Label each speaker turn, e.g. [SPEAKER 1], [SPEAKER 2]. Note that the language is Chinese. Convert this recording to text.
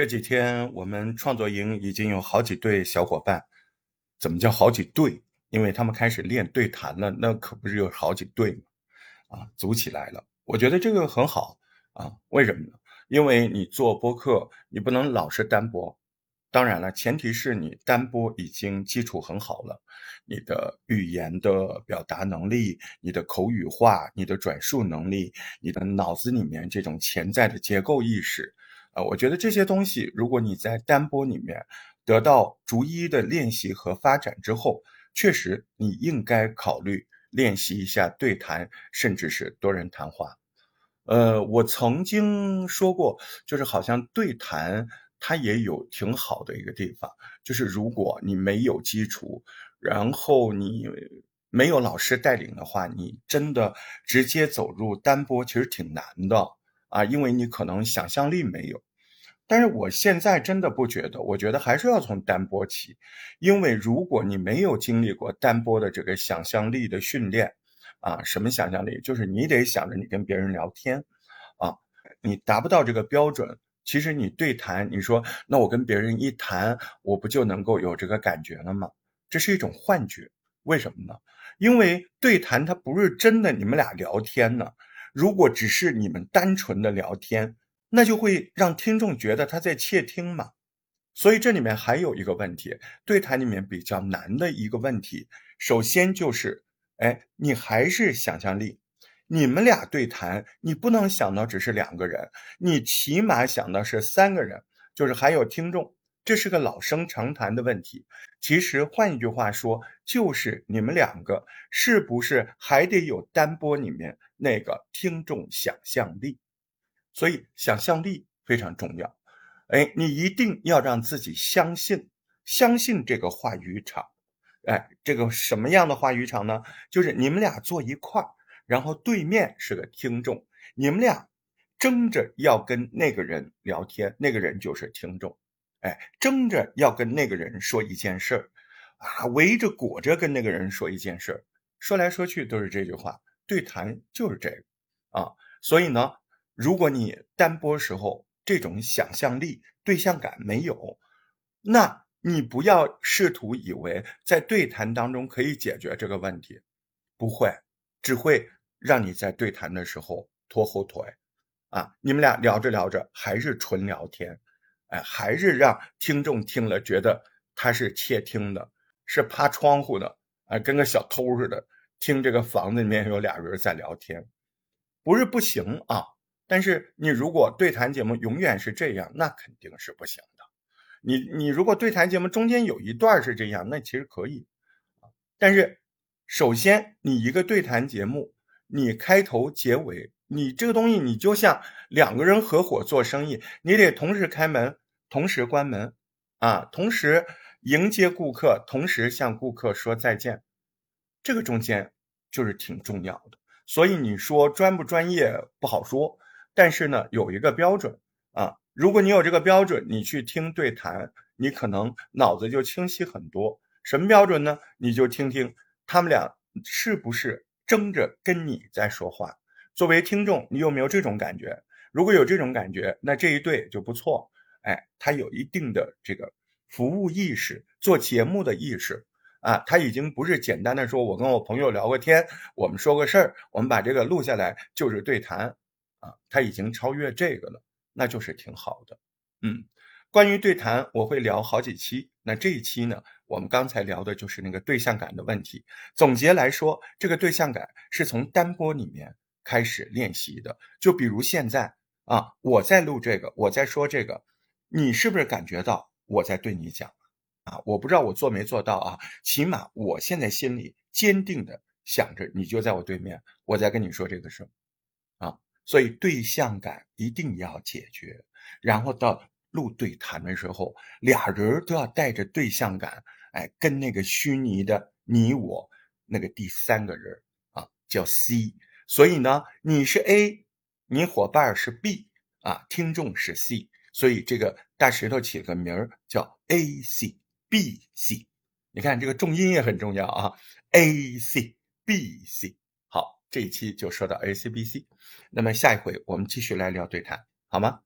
[SPEAKER 1] 这几天我们创作营已经有好几对小伙伴，怎么叫好几对？因为他们开始练对谈了，那可不是有好几对吗？啊，组起来了。我觉得这个很好啊，为什么呢？因为你做播客，你不能老是单播。当然了，前提是你单播已经基础很好了，你的语言的表达能力、你的口语化、你的转述能力、你的脑子里面这种潜在的结构意识。啊，我觉得这些东西，如果你在单播里面得到逐一的练习和发展之后，确实你应该考虑练习一下对谈，甚至是多人谈话。呃，我曾经说过，就是好像对谈它也有挺好的一个地方，就是如果你没有基础，然后你没有老师带领的话，你真的直接走入单播，其实挺难的。啊，因为你可能想象力没有，但是我现在真的不觉得，我觉得还是要从单播起，因为如果你没有经历过单播的这个想象力的训练，啊，什么想象力？就是你得想着你跟别人聊天，啊，你达不到这个标准，其实你对谈，你说那我跟别人一谈，我不就能够有这个感觉了吗？这是一种幻觉，为什么呢？因为对谈它不是真的，你们俩聊天呢。如果只是你们单纯的聊天，那就会让听众觉得他在窃听嘛。所以这里面还有一个问题，对谈里面比较难的一个问题，首先就是，哎，你还是想象力。你们俩对谈，你不能想到只是两个人，你起码想到是三个人，就是还有听众。这是个老生常谈的问题。其实换一句话说，就是你们两个是不是还得有单播里面那个听众想象力？所以想象力非常重要。哎，你一定要让自己相信，相信这个话语场。哎，这个什么样的话语场呢？就是你们俩坐一块儿，然后对面是个听众，你们俩争着要跟那个人聊天，那个人就是听众。哎，争着要跟那个人说一件事儿，啊，围着裹着跟那个人说一件事儿，说来说去都是这句话，对谈就是这个，啊，所以呢，如果你单播时候这种想象力、对象感没有，那你不要试图以为在对谈当中可以解决这个问题，不会，只会让你在对谈的时候拖后腿，啊，你们俩聊着聊着还是纯聊天。哎，还是让听众听了觉得他是窃听的，是趴窗户的，啊，跟个小偷似的听这个房子里面有俩人在聊天，不是不行啊。但是你如果对谈节目永远是这样，那肯定是不行的。你你如果对谈节目中间有一段是这样，那其实可以。但是首先你一个对谈节目，你开头结尾。你这个东西，你就像两个人合伙做生意，你得同时开门，同时关门，啊，同时迎接顾客，同时向顾客说再见，这个中间就是挺重要的。所以你说专不专业不好说，但是呢，有一个标准啊，如果你有这个标准，你去听对谈，你可能脑子就清晰很多。什么标准呢？你就听听他们俩是不是争着跟你在说话。作为听众，你有没有这种感觉？如果有这种感觉，那这一对就不错。哎，他有一定的这个服务意识，做节目的意识啊，他已经不是简单的说，我跟我朋友聊个天，我们说个事儿，我们把这个录下来就是对谈啊，他已经超越这个了，那就是挺好的。嗯，关于对谈，我会聊好几期。那这一期呢，我们刚才聊的就是那个对象感的问题。总结来说，这个对象感是从单播里面。开始练习的，就比如现在啊，我在录这个，我在说这个，你是不是感觉到我在对你讲啊？我不知道我做没做到啊，起码我现在心里坚定的想着，你就在我对面，我在跟你说这个事啊。所以对象感一定要解决，然后到录对谈的时候，俩人都要带着对象感，哎，跟那个虚拟的你我那个第三个人啊，叫 C。所以呢，你是 A，你伙伴是 B，啊，听众是 C，所以这个大石头起了个名儿叫 A C B C。你看这个重音也很重要啊，A C B C。这一期就说到 A C B C，那么下一回我们继续来聊对谈，好吗？